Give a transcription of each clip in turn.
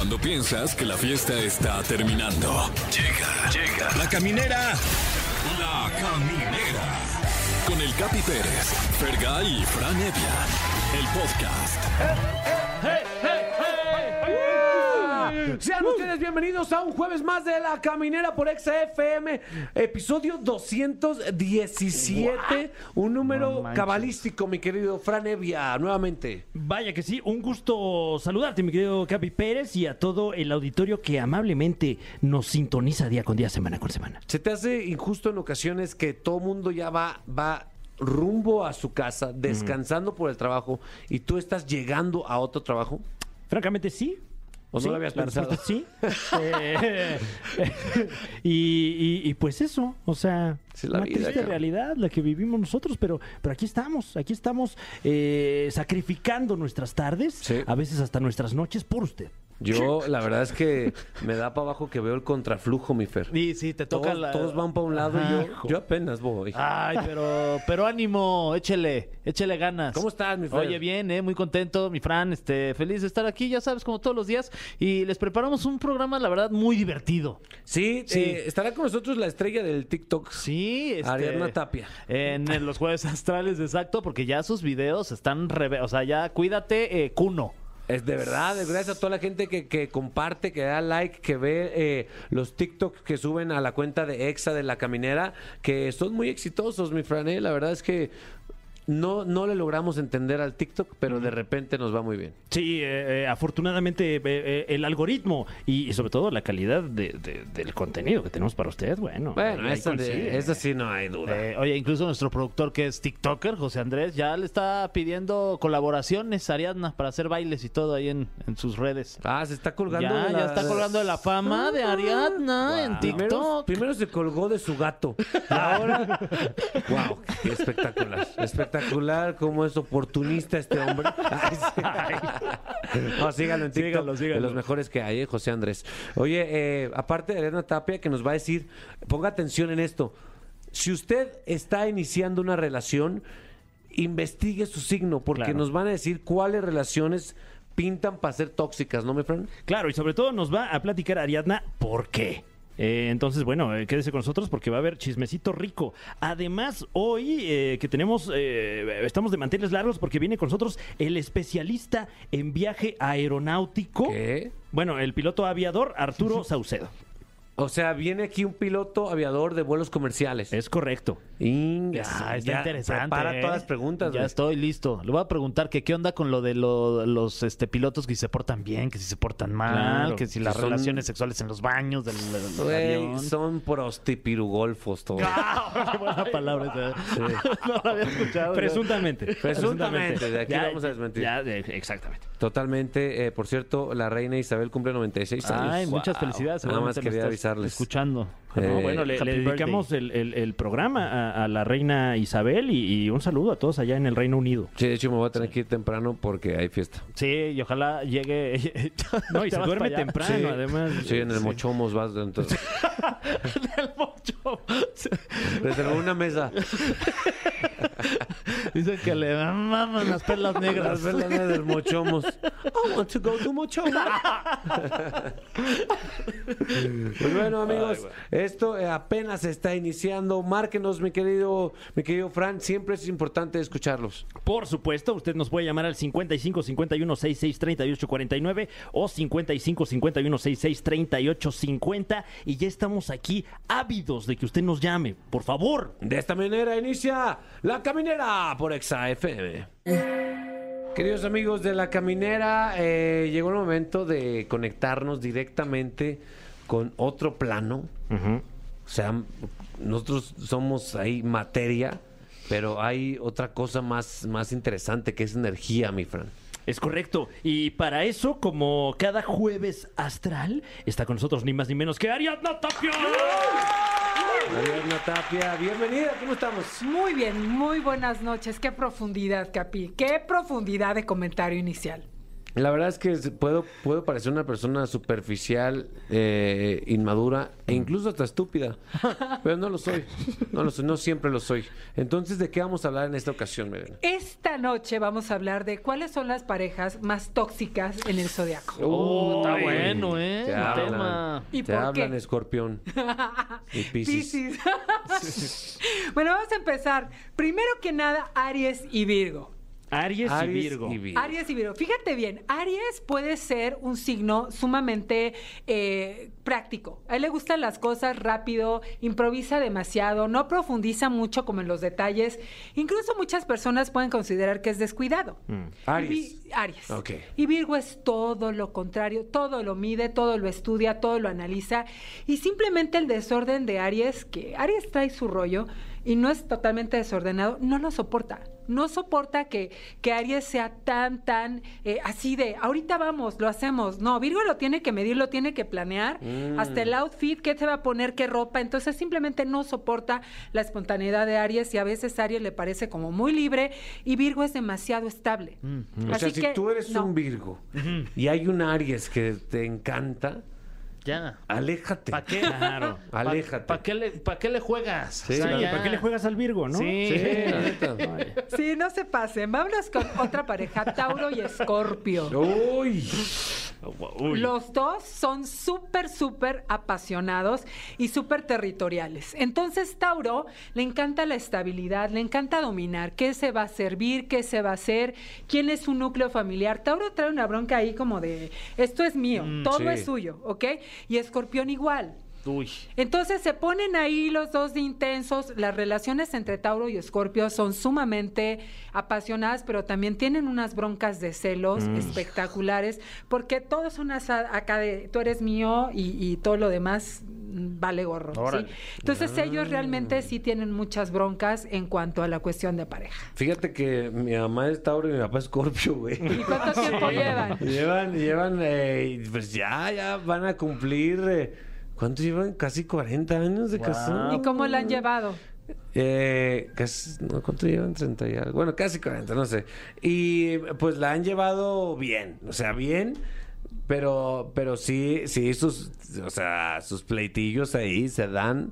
Cuando piensas que la fiesta está terminando. Llega, llega. La caminera. La caminera. Con el Capi Pérez, Fergay y Fran Evia. El podcast. Sean ustedes bienvenidos a un jueves más de La Caminera por XFM, episodio 217, un número manches. cabalístico, mi querido Fran Evia, nuevamente. Vaya que sí, un gusto saludarte, mi querido Capi Pérez, y a todo el auditorio que amablemente nos sintoniza día con día, semana con semana. ¿Se te hace injusto en ocasiones que todo mundo ya va, va rumbo a su casa, descansando por el trabajo, y tú estás llegando a otro trabajo? Francamente, sí. ¿O no Sí, lo habías pensado? Sí. Eh, y, y- y pues eso, o sea, La una vida, triste cabrón. realidad la que vivimos nosotros, pero, pero aquí estamos, aquí estamos eh, sacrificando nuestras tardes, Sí. a veces hasta nuestras noches, por usted. Yo, la verdad es que me da para abajo que veo el contraflujo, mi Fer. Sí, sí, te toca Todos, la... todos van para un lado Ajá. y yo, yo apenas voy. Ay, pero, pero ánimo, échele, échele ganas. ¿Cómo estás, mi Fer? Oye, bien, eh, muy contento, mi Fran, este, feliz de estar aquí, ya sabes, como todos los días. Y les preparamos un programa, la verdad, muy divertido. Sí, Sí. eh, estará con nosotros la estrella del TikTok. Sí, este, Ariadna Tapia. En, en los jueves astrales, exacto, porque ya sus videos están, reve- o sea, ya cuídate, eh, Cuno. Es de verdad, gracias a toda la gente que, que comparte, que da like, que ve eh, los TikToks que suben a la cuenta de Exa de la Caminera, que son muy exitosos, mi Fran. eh. La verdad es que no, no le logramos entender al TikTok, pero de repente nos va muy bien. Sí, eh, eh, afortunadamente eh, eh, el algoritmo y, y sobre todo la calidad de- de- del contenido que tenemos para usted, bueno. Bueno, ahí- ahí esa, de- esa sí no hay duda. Eh, oye, incluso nuestro productor que es TikToker, José Andrés, ya le está pidiendo colaboraciones a Ariadna para hacer bailes y todo ahí en, en sus redes. ah, se está colgando. Ya, de ya está colgando de la fama de Ariadna en Primero, TikTok. primero se colgó de su gato. Y ahora. ¡Wow! qué espectacular. Espectacular cómo es oportunista este hombre. Ay, sí. No, síganlo en TikTok. Síganlo, síganlo. De los mejores que hay, ¿eh? José Andrés. Oye, eh, aparte de Elena Tapia, que nos va a decir, ponga atención en esto. Si usted está iniciando una relación, investigue su signo, porque Claro. nos van a decir cuáles relaciones pintan para ser tóxicas, ¿no, mi friend? Claro, y sobre todo nos va a platicar Ariadna por qué. Eh, entonces, bueno, eh, quédese con nosotros porque va a haber chismecito rico. Además, hoy eh, que tenemos, eh, estamos de manteles largos porque viene con nosotros el especialista en viaje aeronáutico. ¿Qué? Bueno, el piloto aviador Arturo Saucedo. O sea, viene aquí un piloto aviador de vuelos comerciales. Es correcto. Ingas, Ah, está ya interesante. Prepara ¿eh? todas las preguntas. Ya estoy listo. Le voy a preguntar que qué onda con lo de lo- los este, pilotos que si se portan bien, que si se portan mal, Claro, que si que las son- relaciones sexuales en los baños del, del Güey, avión. son prostipirugolfos todos. Ah, qué buena palabra esa. no la había escuchado. Presuntamente. Presuntamente, de aquí Ya- vamos a desmentir. ya, exactamente. Totalmente. eh, por cierto, la reina Isabel cumple 96 años. Ay, muchas Wow. felicidades. Nada más quería avisarles. Escuchando. Eh, No, bueno, le, le dedicamos el, el- el programa a, a la reina Isabel y, y un saludo a todos allá en el Reino Unido. Sí, de hecho me voy a tener que ir temprano porque hay fiesta. Sí, y ojalá llegue. No, y se duerme temprano, Sí. además. Sí, en el Mochomos vas dentro. El mocho. Reservó una mesa. Dicen que le maman las perlas negras. Las velas del Mochomos. I want to go to Mochomos. Pues bueno, amigos, esto eh, apenas está iniciando. Márquenos, mi querido, mi querido Fran. Siempre es importante escucharlos. Por supuesto, usted nos puede llamar al 55 51 66 38 49 o 55 51 66 38 50 y ya estamos aquí ávidos de que usted nos llame. Por favor. De esta manera inicia La Caminera por Exa FM. Queridos amigos de La Caminera, eh, llegó el momento de conectarnos directamente con otro plano. O sea, nosotros somos ahí materia, pero hay otra cosa más, más interesante que es energía, mi Fran. Es correcto. Y para eso, como cada jueves astral, está con nosotros ni más ni menos que Ariadna Tapia. Ariadna Tapia, bienvenida, ¿cómo estamos? Muy bien, muy buenas noches. Qué profundidad, Capi. Qué profundidad de comentario inicial. La verdad es que puedo, puedo parecer una persona superficial, eh, inmadura e incluso hasta estúpida. Pero no lo soy. No lo soy, no siempre lo soy. Entonces, ¿de qué vamos a hablar en esta ocasión, Medina? Esta noche vamos a hablar de cuáles son las parejas más tóxicas en el zodiaco. Oh, está bueno, ¿eh? Te hablan, tema. ¿Y te por hablan qué? escorpión y piscis. Piscis. bueno, vamos a empezar. Primero que nada, Aries y Virgo. Aries, y Aries Virgo. y Virgo. Aries y Virgo. Fíjate bien, Aries puede ser un signo sumamente eh, práctico. A él le gustan las cosas rápido, improvisa demasiado, no profundiza mucho como en los detalles. Incluso muchas personas pueden considerar que es descuidado. Aries. Y Vi- Aries. Ok. Y Virgo es todo lo contrario, todo lo mide, todo lo estudia, todo lo analiza. Y simplemente el desorden de Aries, que Aries trae su rollo y no es totalmente desordenado, no lo soporta. No soporta que, que Aries sea tan, tan eh, así de, ahorita vamos, lo hacemos. No, Virgo lo tiene que medir, lo tiene que planear. Hasta el outfit, qué se va a poner, qué ropa. Entonces simplemente no soporta la espontaneidad de Aries y a veces Aries le parece como muy libre y Virgo es demasiado estable. O sea, si tú eres no. un Virgo y hay un Aries que te encanta, Ya. aléjate. ¿Para qué? Claro. Aléjate. ¿Para qué, le, pa' qué le juegas? Sí, O sea, claro. ya. ¿Para qué le juegas al Virgo, no? Sí. Sí, la neta. Sí, no se pasen. Vámonos con otra pareja, Tauro y Escorpio. Uy. Uy. Los dos son súper, súper apasionados y súper territoriales. Entonces, Tauro le encanta la estabilidad, le encanta dominar qué se va a servir, qué se va a hacer, quién es su núcleo familiar. Tauro trae una bronca ahí como de, esto es mío, todo sí. es suyo, ¿ok? Y Escorpión igual. Uy. Entonces se ponen ahí los dos de intensos. Las relaciones entre Tauro y Escorpio son sumamente apasionadas, pero también tienen unas broncas de celos espectaculares, porque todos son acá de tú eres mío y, y todo lo demás mm, vale gorro. ¿sí? Entonces ellos realmente sí tienen muchas broncas en cuanto a la cuestión de pareja. Fíjate que mi mamá es Tauro y mi papá es Scorpio, güey. ¿Y cuánto tiempo llevan? Llevan, llevan, eh, pues ya, ya van a cumplir, eh, ¿cuánto llevan? Casi 40 años de casado. ¿Y cómo la han llevado? Eh, casi, no, ¿cuánto llevan? 30 y algo. Bueno, casi 40, no sé. Y pues la han llevado bien, o sea, bien, pero, pero sí, sí, sus, o sea, sus pleitillos ahí se dan,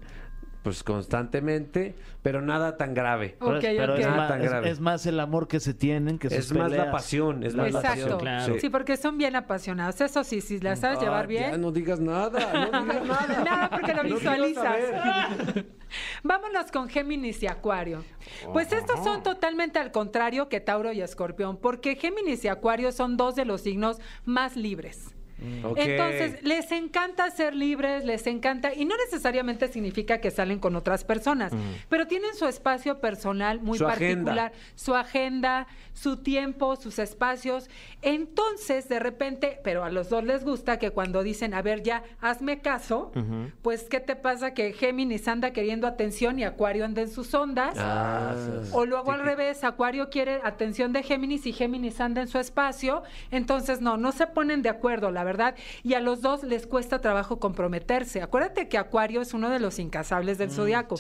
pues constantemente, pero nada tan grave. Ok, pero ok. Es, Nada tan grave. es más el amor que se tienen que sus Es más la pasión, es más la Exacto. pasión. claro. Sí, porque son bien apasionados. Eso sí, si la sabes llevar Ah, bien. Ya no digas nada, no digas nada. Nada, porque lo visualizas. Vámonos con Géminis y Acuario. Pues estos son totalmente al contrario que Tauro y Escorpión, porque Géminis y Acuario son dos de los signos más libres. Ok. Entonces, les encanta ser libres, les encanta, y no necesariamente significa que salen con otras personas, pero tienen su espacio personal muy Su agenda. particular, su agenda, su tiempo, sus espacios. Entonces, de repente, pero a los dos les gusta que cuando dicen, a ver, ya, hazme caso, pues, ¿qué te pasa? Que Géminis anda queriendo atención y Acuario anda en sus ondas. Ah, O luego al revés, Acuario quiere atención de Géminis y Géminis anda en su espacio. Entonces, no, no se ponen de acuerdo, la verdad. Y a los dos les cuesta trabajo comprometerse. Acuérdate que Acuario es uno de los incasables del zodiaco.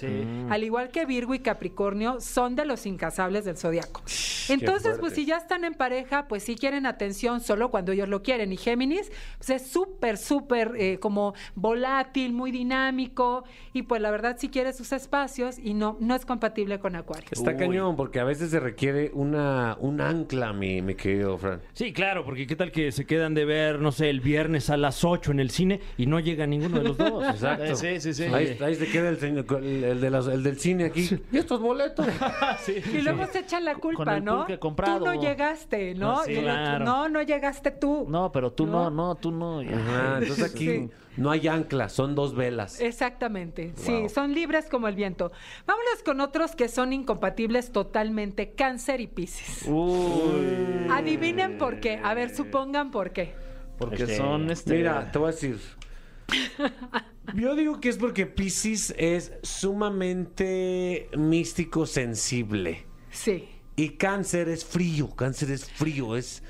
Al igual que Virgo y Capricornio son de los incasables del zodiaco. Entonces, pues si ya están en pareja, pues sí quieren atención solo cuando ellos lo quieren. Y Géminis, pues es súper, súper eh, como volátil, muy dinámico. Y pues la verdad sí quiere sus espacios y no, no es compatible con Acuario. Está Uy. cañón, porque a veces se requiere una, un ancla, mi, mi querido Fran. Sí, claro, porque qué tal que se quedan de ver, no sé, el viernes a las 8 en el cine y no llega ninguno de los dos. Exacto. Eh, sí, sí, sí. Ahí, ahí se queda el, el, el de las- el del cine aquí. ¿Y estos boletos? Y luego se echan la culpa, el ¿no? comprado. Tú no llegaste, ¿no? Ah, sí, Y el otro, claro. no, no llegaste tú. No, pero tú no, No. no, tú no. Ajá, entonces aquí Sí. no hay ancla, son dos velas. Exactamente, sí, son libres como el viento. Vámonos con otros que son incompatibles totalmente, cáncer y piscis. Uy. Adivinen por qué, a ver, supongan por qué. Porque Este, son este. Mira, te voy a decir. Yo digo que es porque Pisces es sumamente místico sensible. Sí, Y cáncer es frío, cáncer es frío, es...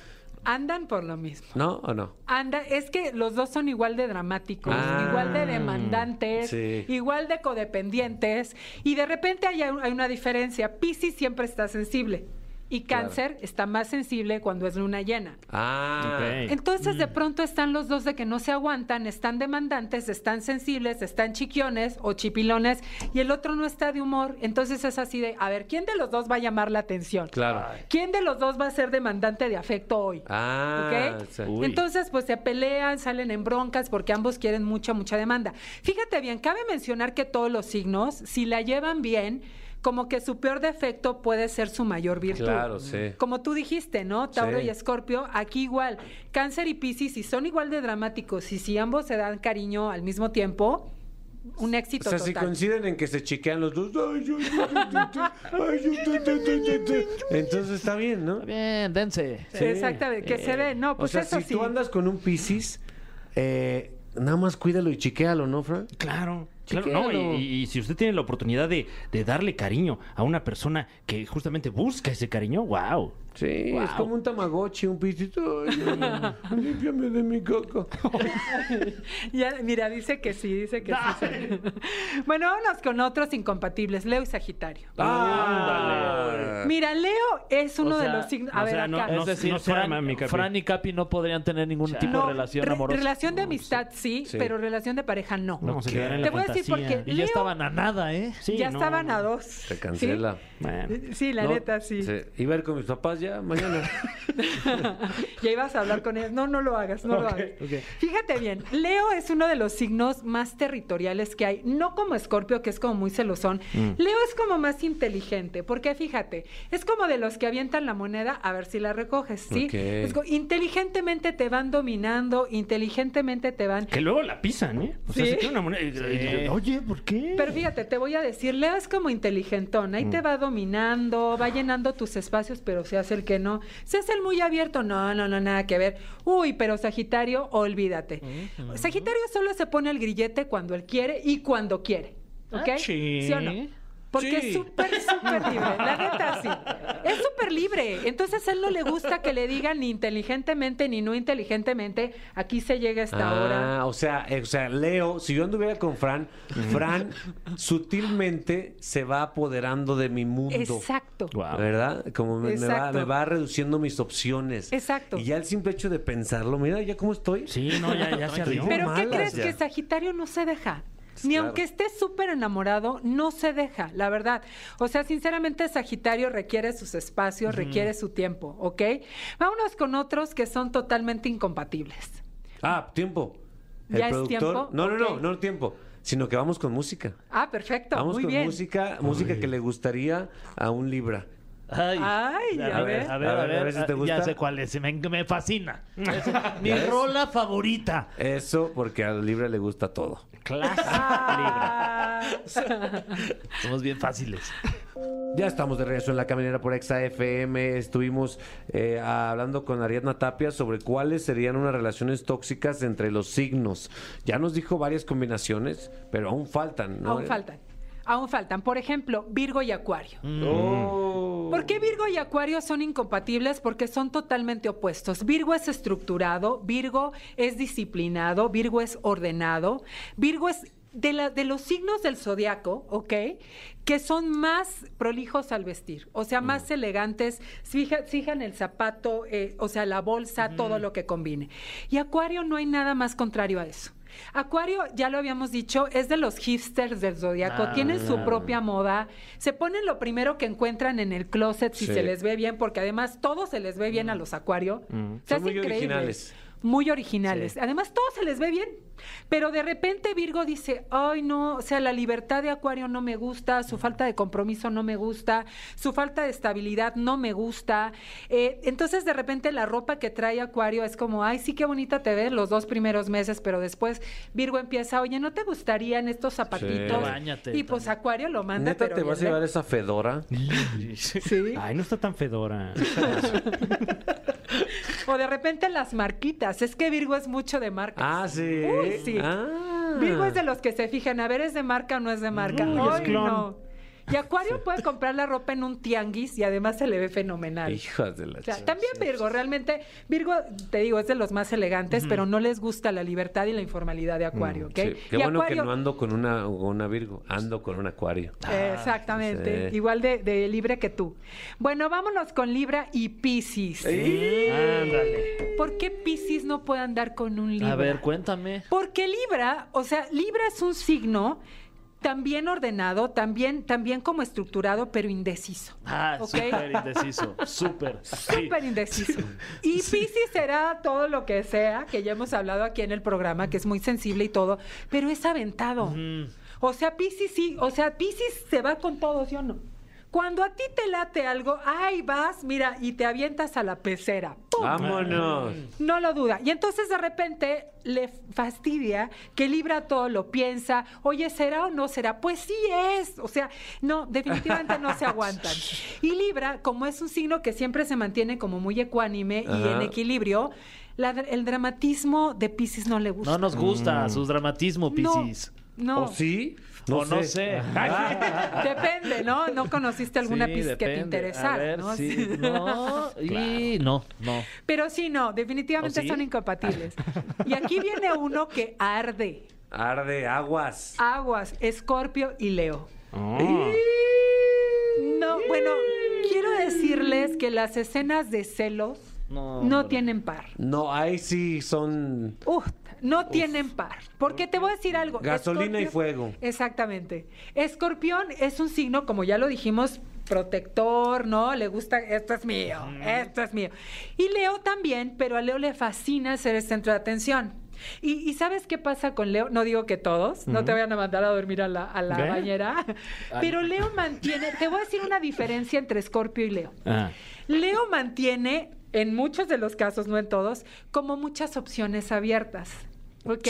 andan por lo mismo. ¿No o no? Anda, es que los dos son igual de dramáticos, Ah, igual de demandantes, sí. igual de codependientes, y de repente hay, hay una diferencia. Piscis siempre está sensible. Y cáncer está más sensible cuando es luna llena. Ah. Ok. Entonces, de Mm. pronto están los dos de que no se aguantan, están demandantes, están sensibles, están chiquiones o chipilones, y el otro no está de humor. Entonces es así de, a ver, ¿quién de los dos va a llamar la atención? Claro. ¿Quién de los dos va a ser demandante de afecto hoy? Ah, ¿Ok? sí. Uy. Entonces, pues se pelean, salen en broncas porque ambos quieren mucha, mucha demanda. Fíjate bien, cabe mencionar que todos los signos, si la llevan bien, como que su peor defecto puede ser su mayor virtud. Claro, sí. Como tú dijiste, ¿no? Tauro y Escorpio, aquí igual. Cáncer y Piscis, si son igual de dramáticos y si ambos se dan cariño al mismo tiempo, un éxito. O sea, si coinciden en que se chiquean los dos. Entonces está bien, ¿no? Bien, dense. Exactamente, que se den. No, pues o sea, si sí. tú andas con un Piscis, eh, nada más cuídalo y chiquéalo, ¿no, Fran? Claro. Claro, no, y- y si usted tiene la oportunidad de, de darle cariño a una persona que justamente busca ese cariño, wow. Sí, es como un tamagotchi, un. Ay, límpiame de mi. Ya, mira, dice que sí, dice que sí. bueno, vámonos con otros incompatibles, Leo y Sagitario. Ah, Mira, Leo es uno O de los signos. A o ver, sea, no- acá. no- Es decir, no se Fran, arma, mi Capi. Fran y Capi no podrían tener ningún tipo No, de relación re- amorosa. Relación de amistad sí, Sí. pero relación de pareja no. No, se en Te la voy a decir porque- Y ya estaban a nada, ¿eh? Sí, ya no. estaban a dos. Se cancela. Sí, Sí, la No, neta, sí. sí. Iba a ir con mis papás ya mañana. ya ibas a hablar con ellos. No, no lo hagas, no lo hagas. Fíjate bien, Leo es uno de los signos más territoriales que hay. No como Escorpio, que es como muy celosón. Leo es como más inteligente, porque fíjate, es como de los que avientan la moneda a ver si la recoges, ¿sí? Es co- inteligentemente te van dominando, inteligentemente te van... Que luego la pisan, ¿eh? O sea, se queda una moneda. y- y- y- Oye, ¿por qué? Pero fíjate, te voy a decir, Leo es como inteligentón, ahí te va dominando, va llenando tus espacios, pero se hace el que no. Se hace el muy abierto, no, no, no, nada que ver. Uy, pero Sagitario, olvídate. Sagitario solo se pone el grillete cuando él quiere y cuando quiere. ¿Ok? Sí. ¿Sí o no? Porque Sí. es súper, súper libre. La neta, sí. Es súper libre. Entonces, a él no le gusta que le digan ni inteligentemente ni no inteligentemente. Aquí se llega a esta hora. Ah, o sea, eh, o sea, Leo, si yo anduviera con Fran, Fran sutilmente se va apoderando de mi mundo. Exacto. ¿Verdad? Como me, me va, me va reduciendo mis opciones. Exacto. Y ya el simple hecho de pensarlo, mira ya cómo estoy. Sí, no, ya, ya se. Pero ¿qué crees ya. que Sagitario no se deja? Ni Claro. aunque esté súper enamorado, no se deja, la verdad. O sea, sinceramente, Sagitario requiere sus espacios, requiere su tiempo, ¿ok? Vámonos con otros que son totalmente incompatibles. Ah, tiempo. El ¿Ya es productor. tiempo? No, no, no, Ok. no tiempo. Sino que vamos con música. Ah, perfecto, Vamos muy con bien. música, música que le gustaría a un Libra. Ay, Ay, a ver. a ver, a ver, si te gusta. Ya sé cuál es, me, me fascina. Es mi rola favorita. Eso porque al Libra le gusta todo. Ah. Somos bien fáciles. Ya estamos de regreso en la caminera por Exa FM. Estuvimos eh, hablando con Ariadna Tapia sobre cuáles serían unas relaciones tóxicas entre los signos. Ya nos dijo varias combinaciones, pero aún faltan, ¿no? Aún faltan. Aún faltan. Por ejemplo, Virgo y Acuario. Oh. ¿Por qué Virgo y Acuario son incompatibles? Porque son totalmente opuestos. Virgo es estructurado, Virgo es disciplinado, Virgo es ordenado, Virgo es de, la- de los signos del zodiaco, ¿ok? Que son más prolijos al vestir, o sea, más elegantes, fija- fijan el zapato, eh, o sea, la bolsa, todo lo que combine. Y Acuario no hay nada más contrario a eso. Acuario, ya lo habíamos dicho, es de los hipsters del zodiaco, Ah. tienen su propia moda, se ponen lo primero que encuentran en el closet si Sí. se les ve bien, porque además todo se les ve bien a los Acuario. Son hace muy increíble. originales. Muy originales. Sí. Además, todo se les ve bien. Pero de repente Virgo dice, ay no, o sea, la libertad de Acuario no me gusta, su falta de compromiso no me gusta, su falta de estabilidad no me gusta. Eh, entonces, de repente, la ropa que trae Acuario es como, ay, sí, qué bonita te ves los dos primeros meses, pero después Virgo empieza, oye, ¿no te gustarían estos zapatitos? Báñate y pues. Acuario lo manda, ¿Neta pero te vas a llevar esa fedora? Sí. Ay, no está tan fedora. O de repente las marquitas. Es que Virgo es mucho de marca. Ah, sí. Uy, sí. Ah. Virgo es de los que se fijan, a ver, ¿es de marca o no es de marca? Uy, es Ay, clon. no. Y Acuario puede comprar la ropa en un tianguis y además se le ve fenomenal. Hijas de la O sea, también Virgo, realmente, Virgo, te digo, es de los más elegantes, pero no les gusta la libertad y la informalidad de Acuario, ¿ok? Sí, Qué Y bueno Acuario- que no ando con una, Virgo, ando con un acuario. Exactamente, sí. igual de, de libre que tú. Bueno, vámonos con Libra y Piscis. Ándale. ¿Por qué Piscis no puede andar con un Libra? A ver, cuéntame. Porque Libra, o sea, Libra es un signo también ordenado, también, también como estructurado, pero indeciso. Ah, ¿ok? súper indeciso. Súper. Sí. Súper indeciso. Y Piscis será todo lo que sea, que ya hemos hablado aquí en el programa, que es muy sensible y todo, pero es aventado. O sea, Piscis sí, o sea, Piscis se va con todo, ¿sí o no? Cuando a ti te late algo, ahí vas, mira, y te avientas a la pecera. ¡Pum! Vámonos. No lo duda. Y entonces de repente le fastidia que Libra todo lo piensa. Oye, ¿será o no será? Pues sí es. O sea, no, definitivamente no se aguantan. Y Libra, como es un signo que siempre se mantiene como muy ecuánime y Ajá. en equilibrio, la- el dramatismo de Pisces no le gusta. No nos gusta su dramatismo, Piscis. No, ¿O sí? O no sé. Depende, ¿no? No conociste alguna Sí, que te interesara, A ver, ¿no? sí. No, y no, no. Pero sí, no, definitivamente ¿O sí? son incompatibles. Y aquí viene uno que arde. Arde, aguas. Aguas, Escorpio y Leo. Oh. No, bueno, quiero decirles que las escenas de celos No, tienen par. No, ahí sí son... Uf, no tienen par. Porque te voy a decir algo. Gasolina y fuego. Exactamente. Escorpión es un signo, como ya lo dijimos, protector, ¿no? Le gusta, esto es mío, esto es mío. Y Leo también, pero a Leo le fascina ser el centro de atención. Y, y ¿sabes qué pasa con Leo? No digo que todos, no te vayan a mandar a dormir a la, a la bañera, pero Leo mantiene, te voy a decir una diferencia entre Escorpio y Leo. Ah. Leo mantiene, en muchos de los casos, no en todos, como muchas opciones abiertas. ¿Ok?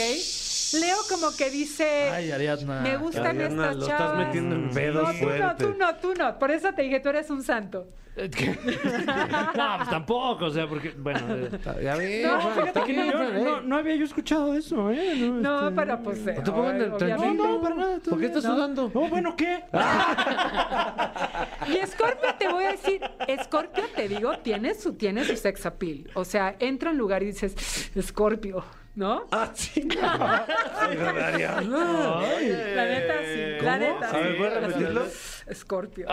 Leo como que dice, Ay, Ariadna. me gustan Ariadna, estas lo chavas. estás metiendo en no, tú no, fuertes. tú no, tú no. Por eso te dije, tú eres un santo. no, pues tampoco, o sea, porque, bueno. eh, Ya ves, No, Fran, fíjate está que bien, yo- Fran, no, no había yo escuchado eso, ¿eh? No, este, pero pues... eh, No. No, no, para nada. ¿Por qué estás sudando? No, bueno, ¿qué? Y Scorpio, te voy a decir, Scorpio, te digo, tiene su, tiene su sex appeal. O sea, entra a un lugar y dices, Scorpio, ¿no? Ah, sí. Ariadna. La neta, sí. La neta. A ver, sí. ¿puedes repetirlo? Scorpio.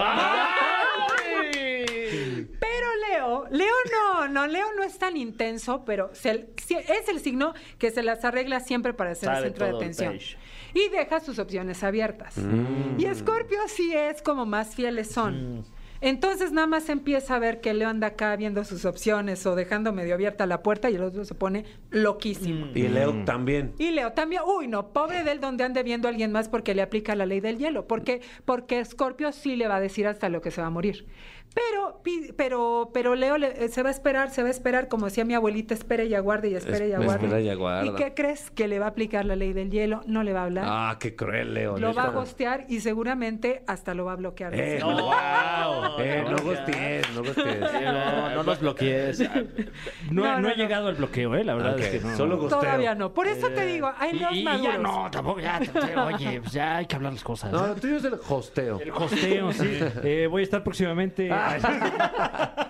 Pero Leo, Leo no, no, Leo no es tan intenso, pero se- es el signo que se las arregla siempre para ser el centro de atención. Y deja sus opciones abiertas. Y Scorpio sí es como más fieles son. Entonces nada más empieza a ver que Leo anda acá viendo sus opciones o dejando medio abierta la puerta y el otro se pone loquísimo. Y Leo también. Y Leo también, uy, no, pobre de él donde ande viendo a alguien más porque le aplica la ley del hielo, porque porque Scorpio sí le va a decir hasta lo que se va a morir. Pero pi- pero pero Leo le- eh, se va a esperar, se va a esperar como decía mi abuelita, espere y aguarde y espere y aguarde. espera y aguarda. ¿Y qué crees? Que le va a aplicar la ley del hielo, no le va a hablar. Ah, qué cruel, Leo. lo va a gostear y seguramente hasta lo va a bloquear. Eh, no, Wow. eh, no gostees, no gostees. No, no nos bloquees. No, No, no, no, he no. llegado al bloqueo, ¿eh? La verdad Ok, es que no. solo gosteo. Todavía no. Por eso te digo, hay Y, leos y maduros. ya no, tampoco, ya, oye, pues ya hay que hablar las cosas. No, lo tuyo es el hosteo. El hosteo, sí. Eh, voy a estar próximamente.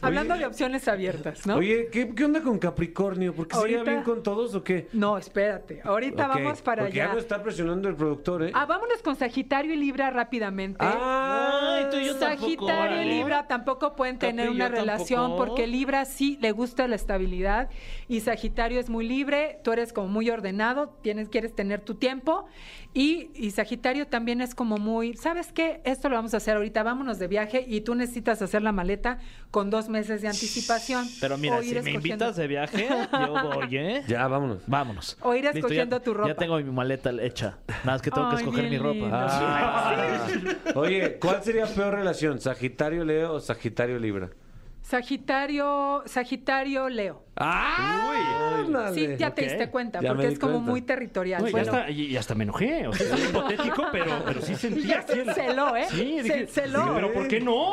Hablando de opciones abiertas, ¿no? Oye, ¿qué, qué onda con Capricornio? ¿Por qué se lleva bien con todos o qué? No, espérate. Ahorita Ok, vamos para Porque ya allá. no está presionando el productor, ¿eh? Ah, vámonos con Sagitario y Libra rápidamente. Ah, Ay, tú y yo tampoco, Sagitario y órale. Libra tampoco pueden Capi tener una relación tampoco. porque Libra sí le gusta la estabilidad y Sagitario es muy libre, tú eres como muy ordenado, tienes quieres tener tu tiempo y, y Sagitario también es como muy, ¿sabes qué? Esto lo vamos a hacer ahorita, vámonos de viaje y tú necesitas hacer la maleta con dos meses de anticipación. Pero mira, si me invitas de viaje, yo voy, ¿eh? Ya, vámonos. Vámonos. O ir Listo, escogiendo ya- tu ropa. Ya tengo mi maleta hecha. Nada más que tengo que escoger mi ropa. Ah. Oye, ¿cuál sería peor relación? ¿Sagitario Leo o Sagitario Libra? Sagitario, Sagitario Leo. ¡Ah! Sí, ya te diste cuenta, Ya porque es como cuenta. muy territorial. No, y, Bueno, hasta, y, y hasta me enojé. O sea, es hipotético, pero, pero sí sentí ya así se el- celó, ¿eh? Sí, Se dije, celó. dije, pero ¿por qué no?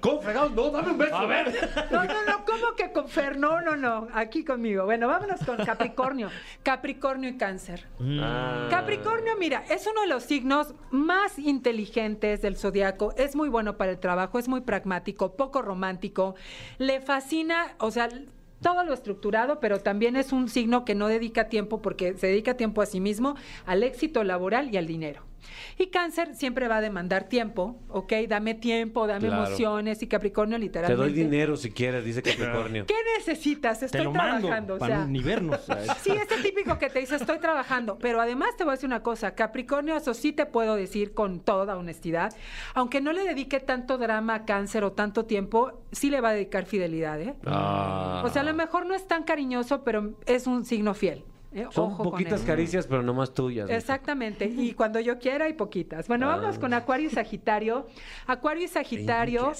¿Cómo fregados? No, dame un beso. A ver. No, no, no, ¿cómo que con Fer? No, no, no, aquí conmigo. Bueno, vámonos con Capricornio. Capricornio y Cáncer. Ah. Capricornio, mira, es uno de los signos más inteligentes del zodiaco. Es muy bueno para el trabajo, es muy pragmático, poco romántico. Le fascina, o sea, todo lo estructurado, pero también es un signo que no dedica tiempo porque se dedica tiempo a sí mismo, al éxito laboral y al dinero. Y cáncer siempre va a demandar tiempo, ¿ok? Dame tiempo, dame Claro. emociones y Capricornio Te literalmente. doy dinero si quieres, dice Capricornio. ¿Qué necesitas? Te Estoy mando trabajando. o para sea, ni vernos. Sí, es el típico que te dice estoy trabajando, pero además te voy a decir una cosa, Capricornio, eso sí te puedo decir con toda honestidad, aunque no le dedique tanto drama a cáncer o tanto tiempo, sí le va a dedicar fidelidad, ¿eh? Ah. O sea, a lo mejor no es tan cariñoso, pero es un signo fiel. ¿Eh? Son Ojo poquitas caricias, pero no más tuyas. Exactamente, y cuando yo quiera hay poquitas. Bueno, Ah. vamos con Acuario y Sagitario. Acuario y Sagitario.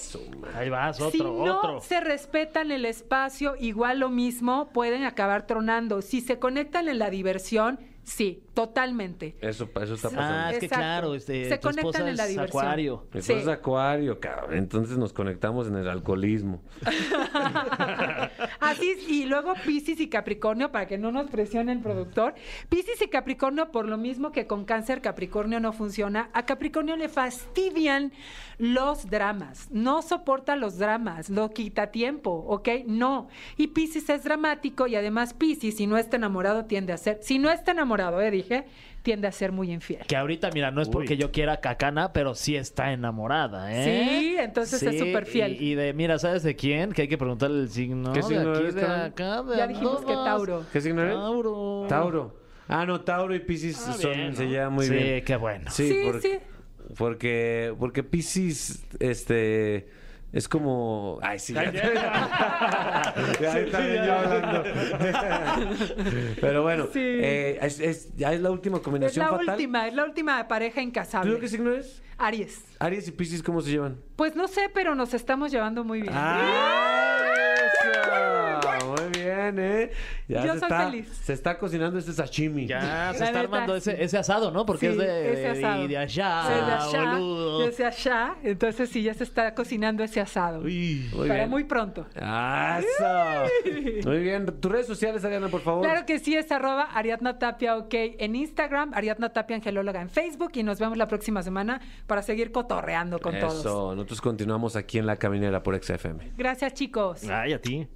Ahí vas, otro, si no otro. se respetan el espacio, igual lo mismo, pueden acabar tronando. Si se conectan en la diversión, sí, totalmente. Eso, eso está pasando. Ah, es que Exacto. claro, este, Se tu esposa conectan en la es diversión. acuario. Mi Sí. esposa es acuario, cabrón. Entonces nos conectamos en el alcoholismo. Así es, y luego Piscis y Capricornio, para que no nos presione el productor. Piscis y Capricornio, por lo mismo que con cáncer Capricornio no funciona, a Capricornio le fastidian los dramas. No soporta los dramas, lo quita tiempo, ¿ok? No. Y Piscis es dramático y además Piscis, si no está enamorado, tiende a ser, si no está enamorado, eh, dije, tiende a ser muy infiel. Que ahorita, mira, no es Uy. porque yo quiera cacana, pero sí está enamorada, ¿eh? Sí, entonces es súper fiel. Y, y de, mira, ¿sabes de quién? Que hay que preguntarle el signo. ¿Qué signo de aquí, eres, de cabrón? acá, de Ya dijimos que. Tauro. ¿Qué signo eres? Tauro. Tauro. Ah, no, Tauro y Piscis Ah, son, bien, se llevan muy sí, bien. qué bueno. Sí, Sí, porque, sí. porque porque Piscis este es como ay sí ya, Ya, ahí también yo hablando pero bueno Sí. eh, es, es- ya es la última Es combinación la fatal última, es la última pareja ¿tú incasable. qué signo eres? Aries. Aries y Piscis cómo se llevan Pues no sé, pero nos estamos llevando muy bien. ¡Ah! Eso. Bien, ¿eh? Ya Yo se soy está, feliz. Se está cocinando este sashimi. Ya se La está neta, armando sí. ese, ese asado, ¿no? Porque Sí, es de, ese asado. de, de allá, Soy de allá, boludo. de allá, entonces sí, ya se está cocinando ese asado. Uy. Muy Para bien. muy pronto. Eso. Muy bien. Tus redes sociales, Ariana, por favor. Claro que sí, es arroba Ariadna Tapia OK en Instagram, Ariadna Tapia Angelóloga en Facebook y nos vemos la próxima semana para seguir cotorreando con Eso. todos. Nosotros continuamos aquí en La Caminera por XFM. Gracias, chicos. Ay, a ti.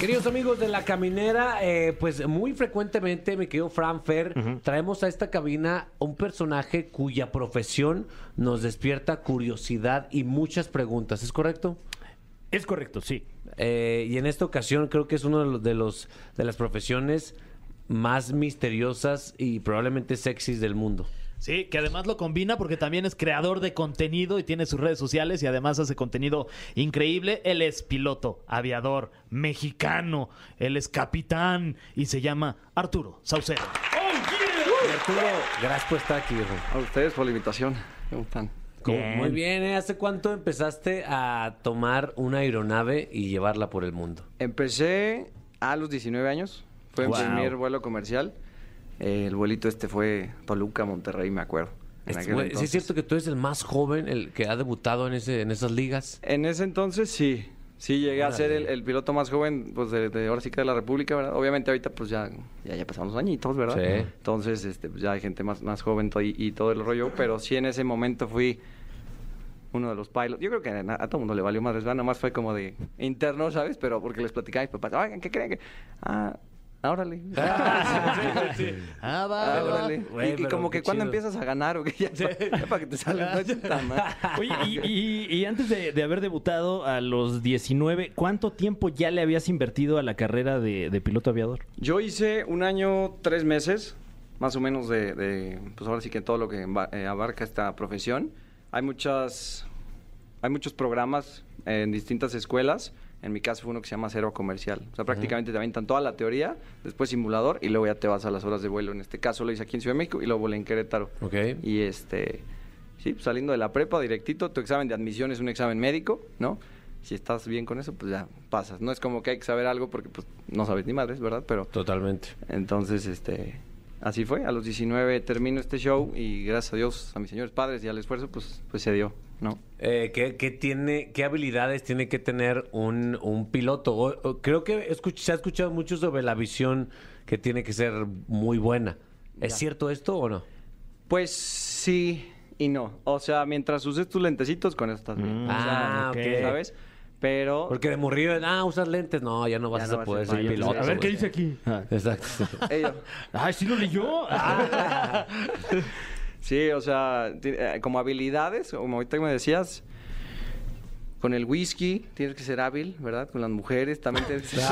Queridos amigos de La Caminera, eh, pues muy frecuentemente, mi querido Fran Fer, traemos a esta cabina un personaje cuya profesión nos despierta curiosidad y muchas preguntas. ¿Es correcto? Es correcto, sí. Eh, y en esta ocasión creo que es uno de los, de los de las profesiones más misteriosas y probablemente sexys del mundo. Sí, que además lo combina porque también es creador de contenido y tiene sus redes sociales y además hace contenido increíble. Él es piloto, aviador, mexicano, él es capitán y se llama Arturo Saucedo. Y Arturo, gracias por estar aquí. A ustedes por la invitación. ¿Cómo están? ¿Cómo? Bien. Muy bien, ¿eh? ¿Hace cuánto empezaste a tomar una aeronave y llevarla por el mundo? Empecé a los 19 años. Fue Wow. mi primer vuelo comercial. Eh, el vuelito este fue Toluca, Monterrey, me acuerdo. Este, aquel güey, ¿Sí es cierto que tú eres el más joven, el que ha debutado en, ese, en esas ligas? En ese entonces sí. Sí, llegué a ser el, el piloto más joven, pues de, de ahora sí que de la República, ¿verdad? Obviamente ahorita pues ya, ya, ya los añitos, ¿verdad? Sí. Entonces, este, pues ya hay gente más, más joven y, y todo el rollo, pero sí en ese momento fui uno de los pilots. Yo creo que a, a todo mundo le valió más, ¿verdad? Nomás fue como de interno, ¿sabes? Pero porque les platicaba a mis papás, oigan, ¿qué creen que...? Ah, ah, órale. Ah, va, Ah, va, va. órale. Güey, y, como que cuando empiezas a ganar o que ya, ya para que te salga no es tan mal. Oye, y, y- y antes de, de haber debutado a los 19, ¿cuánto tiempo ya le habías invertido a la carrera de, de piloto aviador? Yo hice un año, tres meses, más o menos de, de, pues ahora sí que todo lo que eh, abarca esta profesión. Hay muchas, hay muchos programas en distintas escuelas. En mi caso fue uno que se llama Cero Comercial. O sea, prácticamente te aventan toda la teoría, después simulador y luego ya te vas a las horas de vuelo. En este caso lo hice aquí en Ciudad de México y luego volé en Querétaro. Ok. Y este, sí, pues, saliendo de la prepa directito, tu examen de admisión es un examen médico, ¿no? Si estás bien con eso, pues ya pasas. No es como que hay que saber algo porque pues no sabes ni madres, ¿verdad? Pero Totalmente. entonces, este, así fue. A los 19 termino este show y gracias a Dios, a mis señores padres y al esfuerzo, pues, pues se dio, ¿no? Eh, ¿qué, qué tiene, ¿Qué habilidades tiene que tener un, un piloto? O- o- creo que escuch- se ha escuchado mucho sobre la visión que tiene que ser muy buena. ¿Es Ya. cierto esto o no? Pues sí y no. O sea, mientras uses tus lentecitos, con eso estás bien. Mm. O sea, Ah. ¿Sabes? Pero... Porque de morrillo, ah, usas lentes. No, ya no vas Ya a no vas a poder ser ser pilot. piloto. A ver, ¿qué dice aquí? Ah. Exacto. Ay, ¿sí lo leyó? Ah. Sí, o sea, eh, como habilidades, como ahorita me decías, con el whisky tienes que ser hábil, ¿verdad? Con las mujeres también tienes que ser...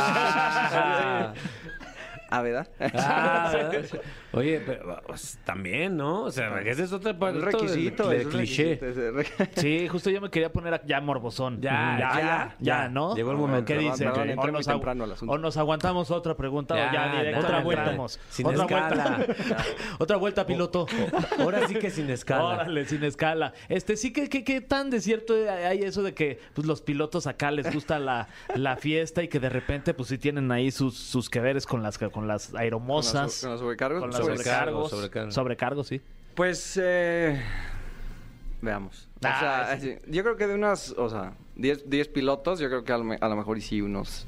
Ah. ¿verdad? Ah, ¿verdad? Oye, pero, pues, también, ¿no? O sea, ese es del- requisito. del es un cliché. requisito, Sí, justo yo me quería poner a- ya morbosón. Ya, ya, ya, ya, ya. ¿no? Llegó el momento. ¿Qué dice? perdón, O entré muy nos agu- temprano al asunto. o nos aguantamos otra pregunta Ya, o ya directo otra vuelta. Sin otra escala. vuelta. otra vuelta, piloto. Ahora sí que sin escala. Órale, sin escala. Este, sí, que qué, qué tan de cierto hay eso de que pues, los pilotos acá les gusta la, la fiesta y que de repente, pues sí tienen ahí sus, sus que veres con las, con las aeromosas. Con los sobrecargos. Con Pues, sobrecargos. sobrecargos. Sobrecargos, sí. Pues, eh, veamos. O Ah, sea, sí. yo creo que de unas, o sea, 10 10 pilotos, yo creo que a lo, a lo mejor y sí unos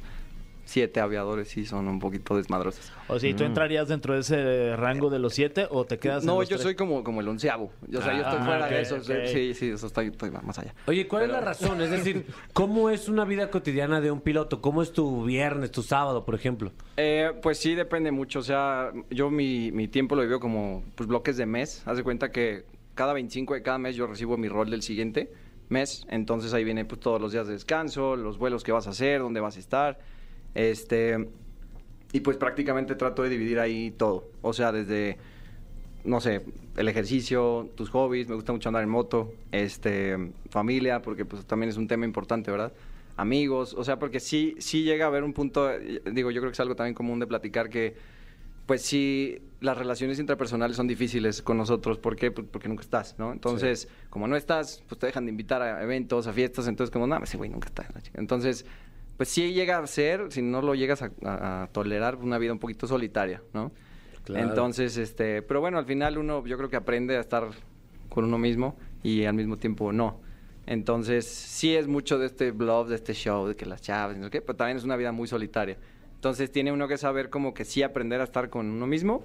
7 aviadores sí son un poquito desmadrosos. O sea, ¿y ¿tú entrarías dentro de ese rango de los siete o te quedas en No, los yo tres? soy como, como el onceavo. O sea, yo estoy Ah, fuera de eso. Sí, sí, eso estoy, estoy más allá. Oye, ¿cuál Pero- es la razón? Es decir, ¿cómo es una vida cotidiana de un piloto? ¿Cómo es tu viernes, tu sábado, por ejemplo? Eh, pues sí, depende mucho. O sea, yo mi, mi tiempo lo vivo como pues, bloques de mes. Haz de cuenta que cada 25 de cada mes yo recibo mi rol del siguiente mes. Entonces ahí viene pues, todos los días de descanso, los vuelos que vas a hacer, dónde vas a estar. Este. Y pues prácticamente trato de dividir ahí todo. O sea, desde, no sé, el ejercicio, tus hobbies, me gusta mucho andar en moto, este, familia, porque pues también es un tema importante, ¿verdad? Amigos, o sea, porque sí, sí llega a haber un punto, digo, yo creo que es algo también común de platicar que, pues sí, las relaciones intrapersonales son difíciles con nosotros. ¿Por qué? Pues porque nunca estás, ¿no? Entonces, como no estás, pues te dejan de invitar a eventos, a fiestas, entonces como, no, ese güey nunca está. la chica". Entonces, pues sí llega a ser, si no lo llegas a, a- a tolerar, una vida un poquito solitaria, ¿no? Claro. Entonces, este, pero bueno, al final uno yo creo que aprende a estar con uno mismo y al mismo tiempo no. Entonces, sí es mucho de este blog, de este show, de que las chavas, no sé qué, pero también es una vida muy solitaria. Entonces, tiene uno que saber como que sí aprender a estar con uno mismo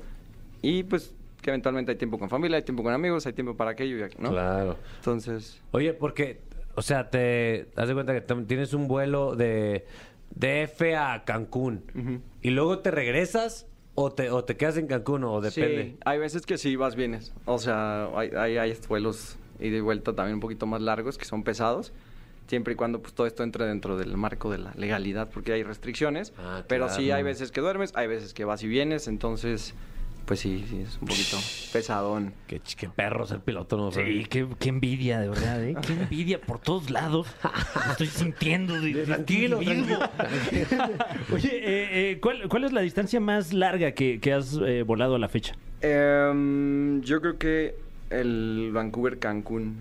y pues que eventualmente hay tiempo con familia, hay tiempo con amigos, hay tiempo para aquello, ¿no? Claro. Entonces, Oye, porque, o sea, te das de cuenta que tienes un vuelo de DF a Cancún y luego te regresas o te, o te quedas en Cancún o depende. Sí, hay veces que sí vas vienes. O sea, hay, hay, hay vuelos y vuelta también un poquito más largos que son pesados. Siempre y cuando pues todo esto entre dentro del marco de la legalidad, porque hay restricciones. Ah, pero sí hay veces que duermes, hay veces que vas y vienes, entonces, pues sí, sí, es un poquito pesadón. Qué, qué perro ser piloto, ¿no? Sí, qué, qué envidia, de verdad, ¿eh? Qué envidia por todos lados. Estoy sintiendo de, de Tranquilo, individuo. Oye, eh, eh, ¿cuál, cuál es la distancia más larga que, que has eh, volado a la fecha? Em, yo creo que el Vancouver-Cancún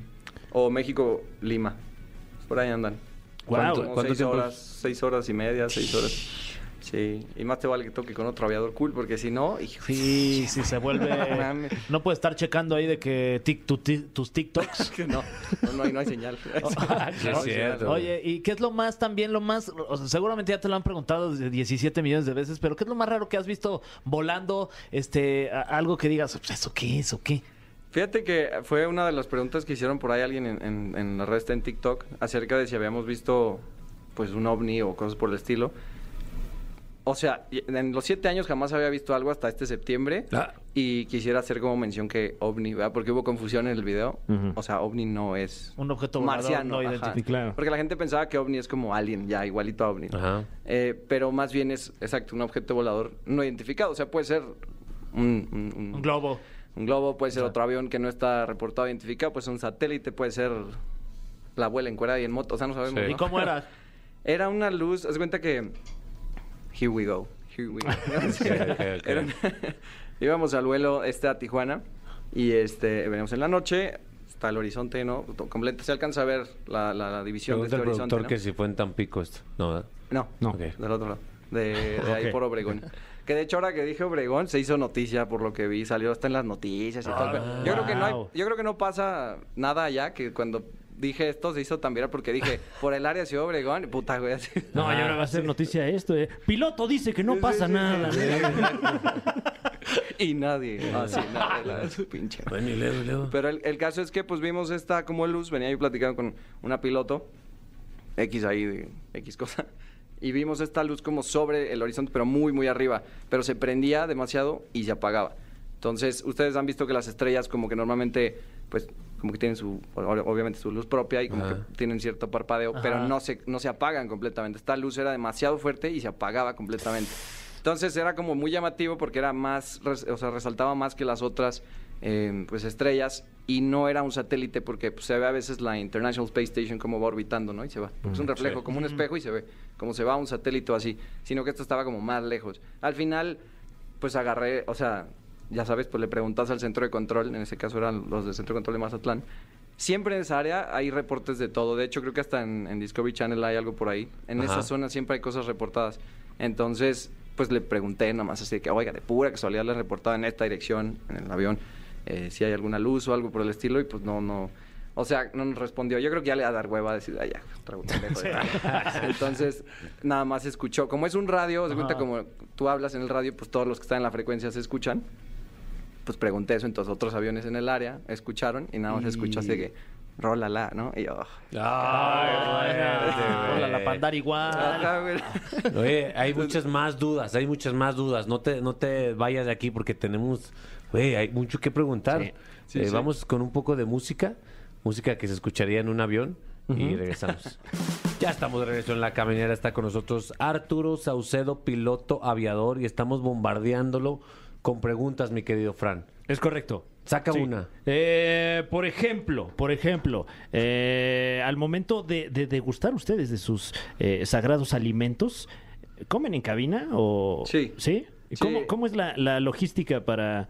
o México-Lima. Por ahí andan. Guau, Como ¿cuánto seis tiempo? horas, seis horas y media, seis horas. Sí, y más te vale que toque con otro aviador cool, porque si no, Sí, sí, se vuelve... No puedes estar checando ahí de que tic- tu- ti- tus TikToks. que no, no, no hay, no hay señal. Es cierto. Oye, ¿y qué es lo más también, lo más, o sea, seguramente ya te lo han preguntado desde 17 millones de veces, pero qué es lo más raro que has visto volando, este, a- algo que digas, "Pues, ¿eso qué es o qué? Fíjate que fue una de las preguntas que hicieron por ahí alguien en, en, en la red en TikTok acerca de si habíamos visto pues un ovni o cosas por el estilo. O sea, y- en los siete años jamás había visto algo hasta este septiembre. Ah. Y quisiera hacer como mención que ovni, ¿verdad? Porque hubo confusión en el video. O sea, ovni no es Un objeto volador marciano. no ajá. identificado. claro. Porque la gente pensaba que ovni es como alien, ya, igualito a ovni. ¿no? Ajá. Eh, pero más bien es, exacto, un objeto volador no identificado. O sea, puede ser un, un- un- Un globo. un globo, puede ser otro avión que no está reportado identificado, puede ser un satélite, puede ser la abuela encuerada y en moto, o sea, no sabemos. Sí. ¿Y ¿no? cómo era? Era una luz, haz cuenta que... Here we go, here we go. ok, ok. Era una- Íbamos al vuelo este a Tijuana y este veníamos en la noche, hasta el horizonte, ¿no? To- Completo, se alcanza a ver la, la- la división de Pregunta este el horizonte, productor ¿no? que si fue en Tampico esto. No, ¿verdad? No, No. Ok. del otro lado. De, de ahí por Obregón. Que de hecho ahora que dije Obregón se hizo noticia por lo que vi, salió hasta en las noticias y todo. pero Yo creo que no hay- wow. yo creo que no pasa nada allá que cuando dije esto se hizo tan viral porque dije por el área Ciudad Obregón puta güey así. No, y ahora va a ser noticia esto, ¿eh? Piloto dice que no pasa nada. y nadie. Así, nadie, la- su pinche. Bueno, y luego, y luego. Pero el, el caso es que pues vimos esta como luz, venía yo platicando con una piloto, X ahí de X cosa, y vimos esta luz como sobre el horizonte, pero muy, muy arriba, pero se prendía demasiado y se apagaba. Entonces, ustedes han visto que las estrellas como que normalmente, pues, como que tienen su, ob- obviamente su luz propia y como Ajá. que tienen cierto parpadeo, pero no se, no se apagan completamente. Esta luz era demasiado fuerte y se apagaba completamente. Entonces era como muy llamativo porque era más, o sea, resaltaba más que las otras eh, pues estrellas y no era un satélite porque pues, se ve a veces la International Space Station como va orbitando, ¿no? Y se va. Porque es un reflejo, como un espejo y se ve como se va un satélite o así, sino que esto estaba como más lejos. Al final, pues agarré, o sea, ya sabes, pues le preguntas al centro de control, en ese caso eran los del centro de control de Mazatlán. Siempre en esa área hay reportes de todo. De hecho, creo que hasta en, en Discovery Channel hay algo por ahí. En Ajá. esa zona siempre hay cosas reportadas. Entonces, pues le pregunté nomás así de que, oiga, de pura casualidad le reportaba en esta dirección, en el avión, eh, si hay alguna luz o algo por el estilo. Y pues no, no. O sea, no nos respondió. Yo creo que ya le va a dar hueva a decir, ay, ya, pendejo de- Entonces, nada más escuchó. Como es un radio, se cuenta como tú hablas en el radio, pues todos los que están en la frecuencia se escuchan pues pregunté eso, entonces otros aviones en el área escucharon y nada más escuchó así de que rólala, ¿no? Y yo, Hola, la pandar igual. Oye, hay muchas más dudas, hay muchas más dudas. No te, no te vayas de aquí porque tenemos, oye, hay mucho que preguntar. Sí. Sí, Eh, sí. Vamos con un poco de música, música que se escucharía en un avión y regresamos. ya estamos de regreso en la caminera, está con nosotros Arturo Saucedo, piloto aviador y estamos bombardeándolo con preguntas, mi querido Fran. Es correcto. Saca Sí. una. Eh, por ejemplo, por ejemplo, eh, al momento de, de degustar ustedes de sus eh, sagrados alimentos, ¿comen en cabina o...? Sí. ¿Sí? Sí. ¿Cómo, cómo es la, la logística para...?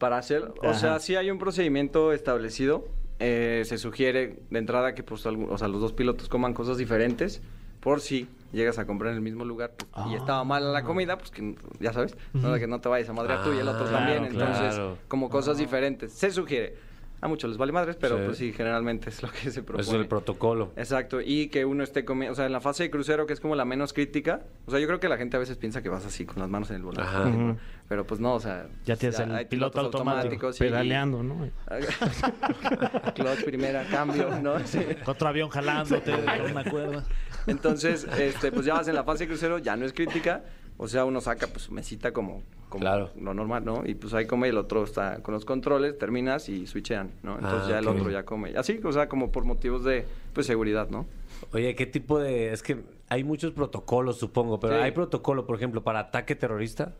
Para hacer, o sea, sí hay un procedimiento establecido. Eh, se sugiere de entrada que pues, algún- o sea, los dos pilotos coman cosas diferentes por si llegas a comprar en el mismo lugar pues, y estaba mala la comida, pues que ya sabes, no de que no te vayas a madrear tú y el otro Ah, también. Entonces, claro. como cosas diferentes. Se sugiere. A muchos les vale madres, pero Sí. pues sí, generalmente es lo que se propone. Eso es el protocolo. Exacto, y que uno esté comiendo, o sea, en la fase de crucero, que es como la menos crítica, o sea, yo creo que la gente a veces piensa que vas así con las manos en el volante, Ajá. ¿no? Pero pues no, o sea, Ya tienes hay el piloto automático y- pedaleando, ¿no? Clutch, primera, cambio, ¿no? Sí. Otro avión jalándote con una cuerda. Entonces, este, pues ya vas en la fase de crucero, ya no es crítica, o sea, uno saca pues su mesita como, como Claro. lo normal, ¿no? Y pues ahí come y el otro está con los controles, terminas y switchean, ¿no? Entonces Ah, ya el otro ya come. Así, o sea, como por motivos de, pues, seguridad, ¿no? Oye, ¿qué tipo de...? Es que hay muchos protocolos, supongo, pero Sí. hay protocolo, por ejemplo, para ataque terrorista.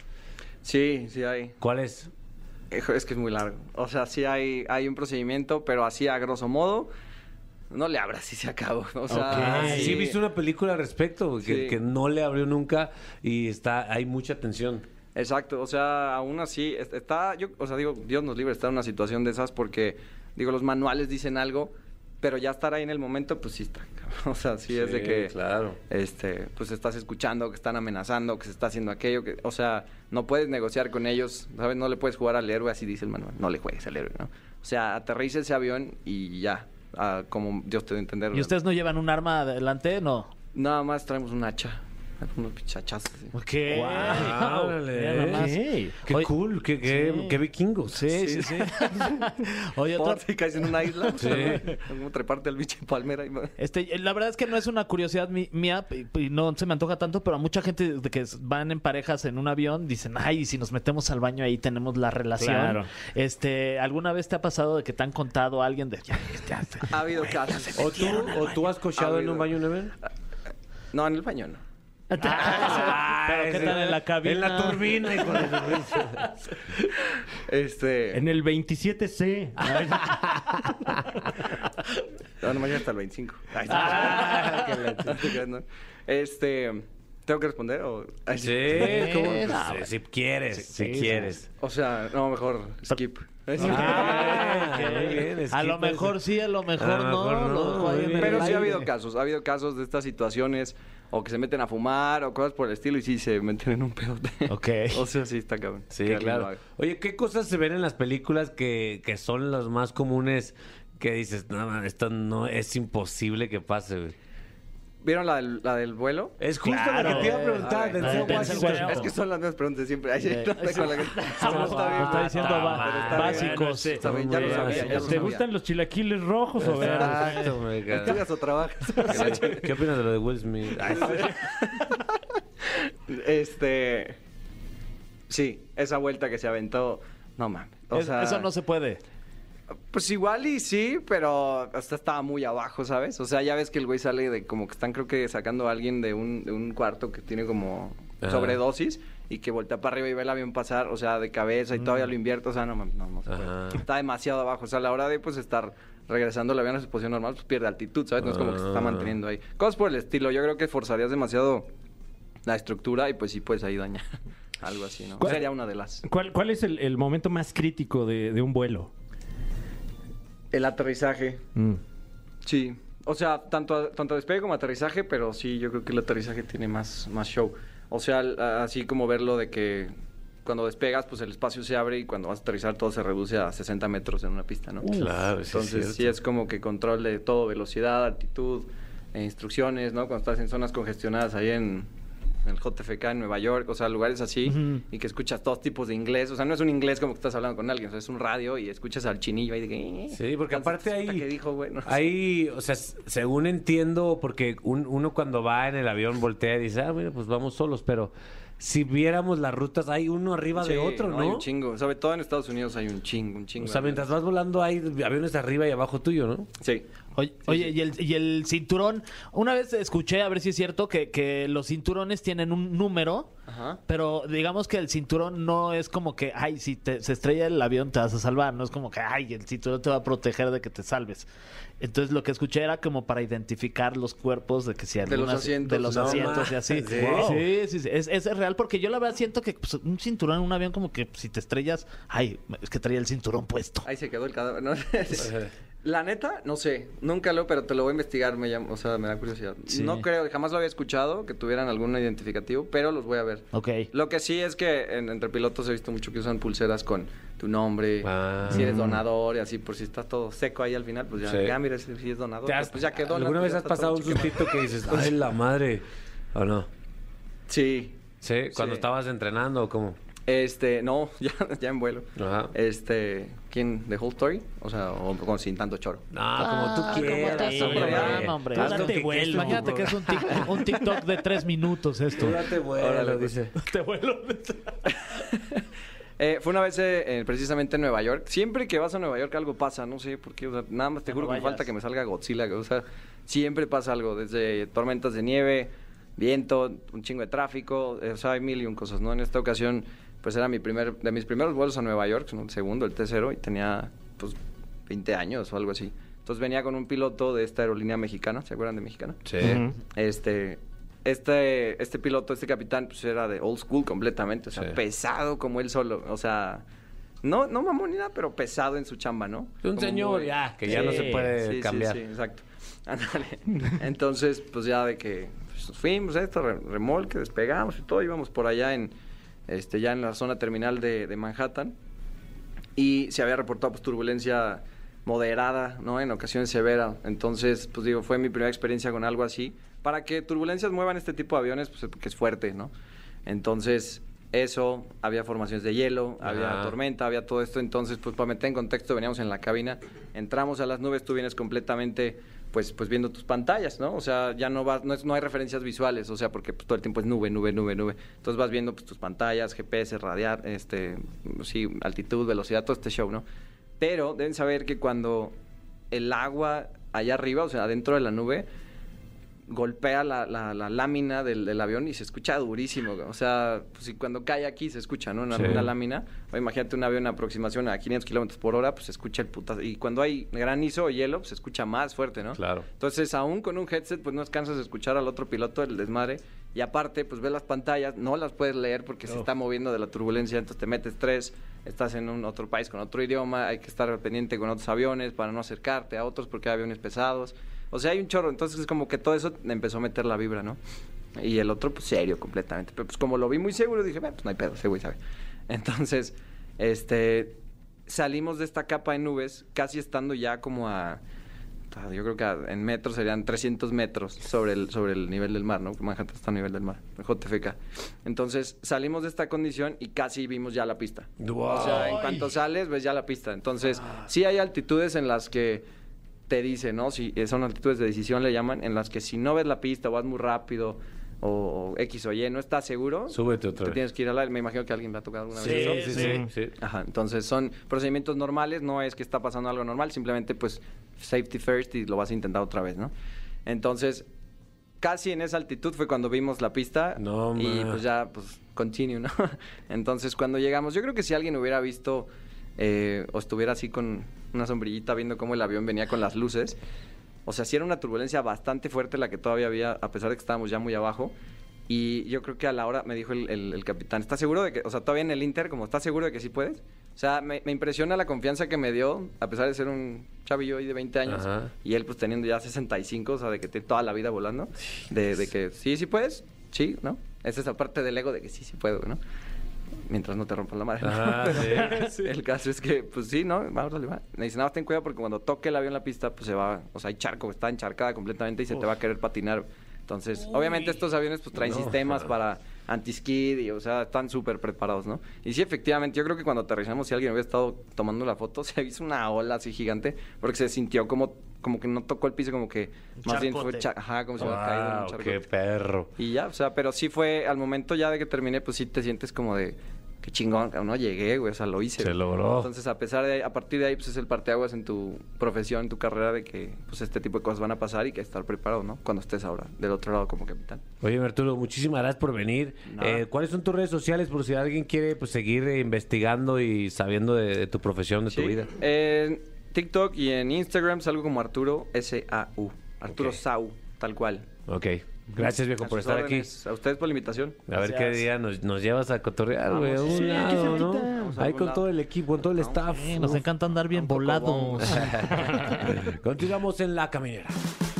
Sí, sí hay. ¿Cuál es? Es que es muy largo. O sea, sí hay, hay un procedimiento, pero así a grosso modo, no le abras y se acabó. O sea, sí. sí, viste una película al respecto, que, Sí. que no le abrió nunca y está hay mucha tensión. Exacto, o sea, aún así, es- está, yo, o sea, digo, Dios nos libre de estar en una situación de esas porque, digo, los manuales dicen algo, pero ya estar ahí en el momento, pues sí está. O sea, sí, es de que, claro. este, pues estás escuchando que están amenazando, que se está haciendo aquello, que, o sea, no puedes negociar con ellos, ¿sabes? No le puedes jugar al héroe, así dice el manual, no le juegues al héroe, ¿no? O sea, aterriza ese avión y ya, ah, como Dios te debe entender. ¿Y ustedes no llevan un arma adelante? No. Nada más traemos un hacha, unos pichachazos. así. ¿Qué? Guau, órale. ¿eh? Qué Oye, cool, qué, qué, sí. qué vikingos. Sí, sí, sí. Oye, caes en una isla, Sí. como treparte al bicho palmera y... Este, la verdad es que no es una curiosidad mía y no se me antoja tanto, pero a mucha gente de que van en parejas en un avión dicen, ay, si nos metemos al baño ahí tenemos la relación. Claro. Este, ¿alguna vez te ha pasado de que te han contado a alguien de ya, ya, Ha habido casos. ¿O tú, ¿O tú has cochado Ha en un baño Neven? No, en el baño no. Pero qué tal en la cabina? En la turbina, hijo de su- Este. En el 27C. No, no, mañana hasta el 25. Ay. Ah, ¿no? Este. ¿Tengo que responder? O, Ay, Sí, ¿cómo? Pues, no, sí, güey. si quieres, si sí, quieres. O sea, no, mejor skip. Ah, bien, es a lo mejor sí, a lo mejor A lo no. mejor no, el Pero sí ha habido casos, ha habido casos de estas situaciones o que se meten a fumar o cosas por el estilo y sí se meten en un pedote. Ok. o sea, sí está cabrón. Sí, Que claro. Oye, ¿qué cosas se ven en las películas que, que son las más comunes que dices, no, man, esto no es imposible que pase, güey? ¿Vieron la del, la del vuelo? Es justo Claro. lo que te iba a preguntar, Washington. Es que son las mismas preguntas siempre. Ay, sí, Eh, no sé sí. con la que- Estamos- No, está bien. está diciendo Está ba- bien, está bien. básicos. Está bien, ya lo Muy sabía, bien. ya lo ¿Te sabía. gustan los chilaquiles rojos o verdes? Exacto, me encanta. ¿Estudias o trabajas? ¿Qué opinas de lo de Will Smith? Ay, Este. Sí, esa vuelta que se aventó. No mames. O Es- sea, Eso no se puede. Pues igual y sí, pero hasta estaba muy abajo, ¿sabes? O sea, ya ves que el güey sale de como que están creo que sacando a alguien de un, de un cuarto que tiene como Ajá. sobredosis y que voltea para arriba y ve el avión pasar, o sea, de cabeza y todavía lo invierte, o sea, no, mames, no, no se puede. Está demasiado abajo, o sea, a la hora de pues estar regresando el avión a su posición normal, pues pierde altitud, ¿sabes? No es como que se está Ah. manteniendo ahí. Cosas por el estilo, yo creo que forzarías demasiado la estructura y pues sí puedes ahí dañar algo así, ¿no? ¿Cuál- Sería una de las. ¿Cuál, cuál es el, el momento más crítico de, de un vuelo? El aterrizaje. Mm. Sí, o sea, tanto, tanto despegue como aterrizaje, pero sí, yo creo que el aterrizaje tiene más, más show. O sea, así como verlo de que cuando despegas, pues el espacio se abre y cuando vas a aterrizar todo se reduce a 60 metros en una pista, ¿no? Claro, sí, Entonces es sí es como que control de todo, velocidad, altitud, e instrucciones, ¿no? Cuando estás en zonas congestionadas ahí en, en el JFK en Nueva York, o sea, lugares así, y que escuchas todos tipos de inglés. O sea, no es un inglés como que estás hablando con alguien, o sea, es un radio y escuchas al chinillo ahí de que... "Eh". Sí, porque aparte ahí... que dijo, bueno. Ahí, o sea, según entiendo, porque un- uno cuando va en el avión voltea y dice, ah, mira, pues vamos solos, pero si viéramos las rutas, hay uno arriba de otro, ¿no? Hay un chingo. Sobre todo en Estados Unidos hay un chingo, un chingo. O sea, mientras vas volando hay aviones arriba y abajo tuyo, ¿no? Sí. Oye, oye, Y, el, y el cinturón, una vez escuché, a ver si es cierto, que, que los cinturones tienen un número, Ajá. pero digamos que el cinturón no es como que, ay, si te, se estrella el avión te vas a salvar, no es como que, ay, el cinturón te va a proteger de que te salves. Entonces lo que escuché era como para identificar los cuerpos de que si De los algunas- asientos. de los No asientos y así. Sí. Wow. Sí, sí, sí. Es, es real porque yo la verdad siento que pues, un cinturón en un avión como que si te estrellas, ay, es que traía el cinturón puesto. Ahí se quedó el cadáver. ¿no? La neta, no sé. Nunca lo, pero te lo voy a investigar. Me llama, o sea, me da curiosidad. Sí. No creo, jamás lo había escuchado que tuvieran algún identificativo, pero los voy a ver. Ok. Lo que sí es que en- entre pilotos he visto mucho que usan pulseras con tu nombre, Ah. si eres donador y así, por si estás todo seco ahí al final, pues ya, Sí. ya mira si, es donador, ¿Te has- pues ya quedó. ¿Alguna vez has pasado un sustito que dices, ay, la madre? ¿O no? Sí. Sí, cuando Sí. estabas entrenando o cómo. Este, no, ya, ya en vuelo. Ajá. Este, ¿quién? ¿The Whole Story? O sea, o, con- sin tanto choro. No, como tú Ah, quieras. como hombre. programa, Date que vuelo. Imagínate que es un, tic- un TikTok de tres minutos esto. Tú date vuelo, Órale, pues. dice. Te vuelo. Eh, fue una vez eh, precisamente en Nueva York. Siempre que vas a Nueva York algo pasa, no sé por qué. O sea, nada más te No juro que me falta que me salga Godzilla. O sea, siempre pasa algo. Desde tormentas de nieve, viento, un chingo de tráfico. eh, o sea, hay mil y un cosas, ¿no? En esta ocasión, pues era mi primer, de mis primeros vuelos a Nueva York, ¿no? el segundo, el tercero, y tenía, pues, 20 años o algo así. Entonces venía con un piloto de esta aerolínea mexicana, ¿se acuerdan de mexicana? Sí. Este, este, este piloto, este capitán, pues era de old school completamente, o sea, Sí. pesado como él solo, o sea, no, no mamón ni nada, pero pesado en su chamba, ¿no? Un Como señor muy- ya, que ya no se puede Sí, sí, cambiar. sí, exacto. Ándale. Entonces, pues ya de que pues, nos fuimos esto, re- remolque, despegamos y todo, íbamos por allá en, este, ya en la zona terminal de, de Manhattan y se había reportado pues turbulencia moderada, ¿no? En ocasiones severa. Entonces, pues digo, fue mi primera experiencia con algo así. Para que turbulencias muevan este tipo de aviones, pues porque es fuerte, ¿no? Entonces, eso, había formaciones de hielo, había tormenta, había todo esto. Entonces, pues para meter en contexto, veníamos en la cabina, entramos a las nubes, tú vienes completamente, pues, pues viendo tus pantallas, ¿no? O sea, ya no vas, no, es- no hay referencias visuales, o sea, porque pues, todo el tiempo es nube, nube, nube, nube. Entonces vas viendo pues, tus pantallas, GPS, radiar, este, sí, altitud, velocidad, todo este show, ¿no? Pero deben saber que cuando el agua allá arriba, o sea, adentro de la nube, golpea la, la- la lámina del, del avión y se escucha durísimo. O sea, pues si cuando cae aquí se escucha, ¿no? Una, Sí. una lámina. O imagínate un avión a aproximación a 500 kilómetros por hora, pues se escucha el putazo. Y cuando hay granizo o hielo, pues se escucha más fuerte, ¿no? Claro. Entonces, aún con un headset, pues no alcanzas a escuchar al otro piloto el desmadre. Y aparte, pues ves las pantallas, no las puedes leer porque se está moviendo de la turbulencia, entonces te metes tres, estás en un otro país con otro idioma, hay que estar pendiente con otros aviones para no acercarte a otros porque hay aviones pesados. O sea, hay un chorro, entonces es como que todo eso empezó a meter la vibra, ¿no? Y el otro, pues serio completamente. Pero pues como lo vi muy seguro, dije, "Bueno, pues no hay pedo, ese güey sabe. Entonces, este, salimos de esta capa de nubes, casi estando ya como a, ah, yo creo que en metros serían 300 metros sobre el, sobre el nivel del mar, ¿no? Manhattan está a nivel del mar, JFK. Entonces, salimos de esta condición y casi vimos ya la pista. O sea, en cuanto sales, ves ya la pista. Entonces, sí hay altitudes en las que te dice, ¿no? Si eh, son altitudes de decisión, le llaman, en las que si no ves la pista o vas muy rápido o, o X o Y, no estás seguro, Súbete otra te vez. tienes que ir a la... Me imagino que alguien me ha tocado alguna Sí, vez eso. sí, sí, sí. Ajá, entonces son procedimientos normales, no es que está pasando algo normal, simplemente pues safety first y lo vas a intentar otra vez, ¿no? Entonces, casi en esa altitud fue cuando vimos la pista No, y pues ya, pues, continue, ¿no? Entonces, cuando llegamos, yo creo que si alguien hubiera visto eh, o estuviera así con una sombrillita viendo cómo el avión venía con las luces, o sea, sí era una turbulencia bastante fuerte la que todavía había, a pesar de que estábamos ya muy abajo. Y yo creo que a la hora me dijo el, el- el capitán, ¿estás seguro de que, o sea, todavía en el Inter, como, ¿estás seguro de que sí puedes? O sea, me, me impresiona la confianza que me dio, a pesar de ser un chavillo ahí de 20 años, Ajá. y él pues teniendo ya 65, o sea, de que tiene toda la vida volando, de, de que sí, sí puedes, sí, ¿no? Esa es la parte del ego de que sí, sí puedo, ¿no? Mientras no te rompan la madre. ¿no? Pero sí. El caso es que, pues sí, ¿no? Vamos a va. Me dice, nada más ten cuidado porque cuando toque el avión la pista, pues se va, o sea, hay charco, está encharcada completamente y se te va a querer patinar. Entonces, obviamente estos aviones pues traen No. sistemas para anti-skid y, o sea, están súper preparados, ¿no? Y sí, efectivamente, yo creo que cuando aterrizamos, si alguien hubiera estado tomando la foto, se hizo una ola así gigante porque se sintió como, como que no tocó el piso, como que más bien fue, cha- ajá, como si hubiera caído en un Wow, charcote. qué perro. Y ya, o sea, pero sí fue, al momento ya de que terminé, pues sí te sientes como de, qué chingón, no llegué, güey, o sea, lo hice. Se logró. Entonces, a pesar de, a partir de ahí, pues es el parteaguas en tu profesión, en tu carrera, de que, pues este tipo de cosas van a pasar y que estar preparado, ¿no? Cuando estés ahora del otro lado como capitán. Oye, Arturo, muchísimas gracias por venir. Eh, ¿Cuáles son tus redes sociales por si alguien quiere pues, seguir eh, investigando y sabiendo de, de tu profesión, de tu vida? En TikTok y en Instagram salgo como Arturo S-A-U. Arturo Ok. Sau, tal cual. Ok. Gracias, viejo, por estar órdenes. A ustedes por la invitación. aquí. A ver qué día nos, nos llevas a cotorrear, güey. a un sí, aquí lado, Ahí con lado. todo el equipo, con todo el staff. Sí, nos encanta andar bien volados. Continuamos en La Caminera.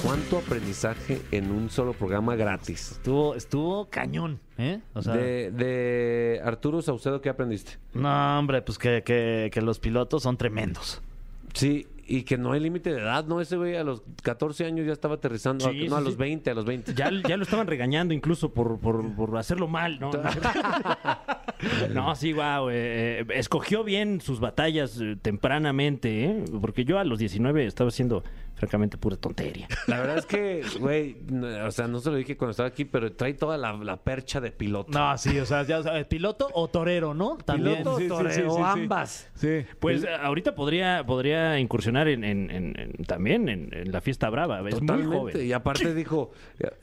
¿Cuánto aprendizaje en un solo programa gratis? Estuvo, estuvo cañón, ¿eh? O sea, de, de Arturo Saucedo, ¿qué aprendiste? no, hombre, pues que, que, que los pilotos son tremendos. Sí, y que no hay límite de edad, ¿no? Ese güey a los 14 años ya estaba aterrizando. Sí, no, a los sí. 20, a los 20. Ya, ya lo estaban regañando incluso por, por, por hacerlo mal, ¿no? No, sí, guau. eh, eh, escogió bien sus batallas eh, tempranamente, ¿eh? Porque yo a los 19 estaba haciendo, francamente, pura tontería. La verdad es que, güey, no, o sea, no se lo dije cuando estaba aquí, pero trae toda la, la percha de piloto. No, sí, o sea, ya sabes, piloto o torero, ¿no? También. Piloto, Sí, sí, torero, sí, sí, sí. ambas. Sí. Pues ahorita podría, podría incursionar en, en- en- en- también en, en la fiesta brava. Es muy Totalmente. joven. Y aparte dijo,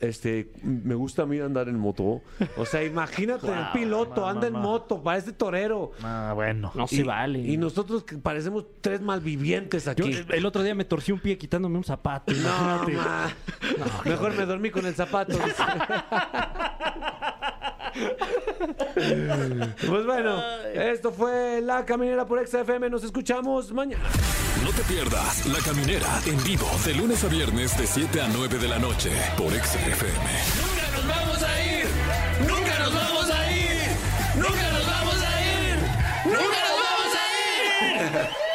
este, me gusta a mí andar en moto. O sea, imagínate, el piloto anda no, en no. moto, parece torero. Ah, bueno. No y, se vale. Y nosotros que parecemos tres malvivientes aquí. el otro día me torcí un pie quitándome un zapato. no, ma. Mejor me dormí con el zapato. pues bueno, esto fue La Caminera por XFM. Nos escuchamos mañana. No te pierdas La Caminera en vivo de lunes a viernes de 7 a 9 de la noche por XFM. ¡Nunca nos vamos a ir! ¡Nunca nos vamos a ir! ¡Nunca nos vamos a ir! ¡Nunca nos vamos a ir!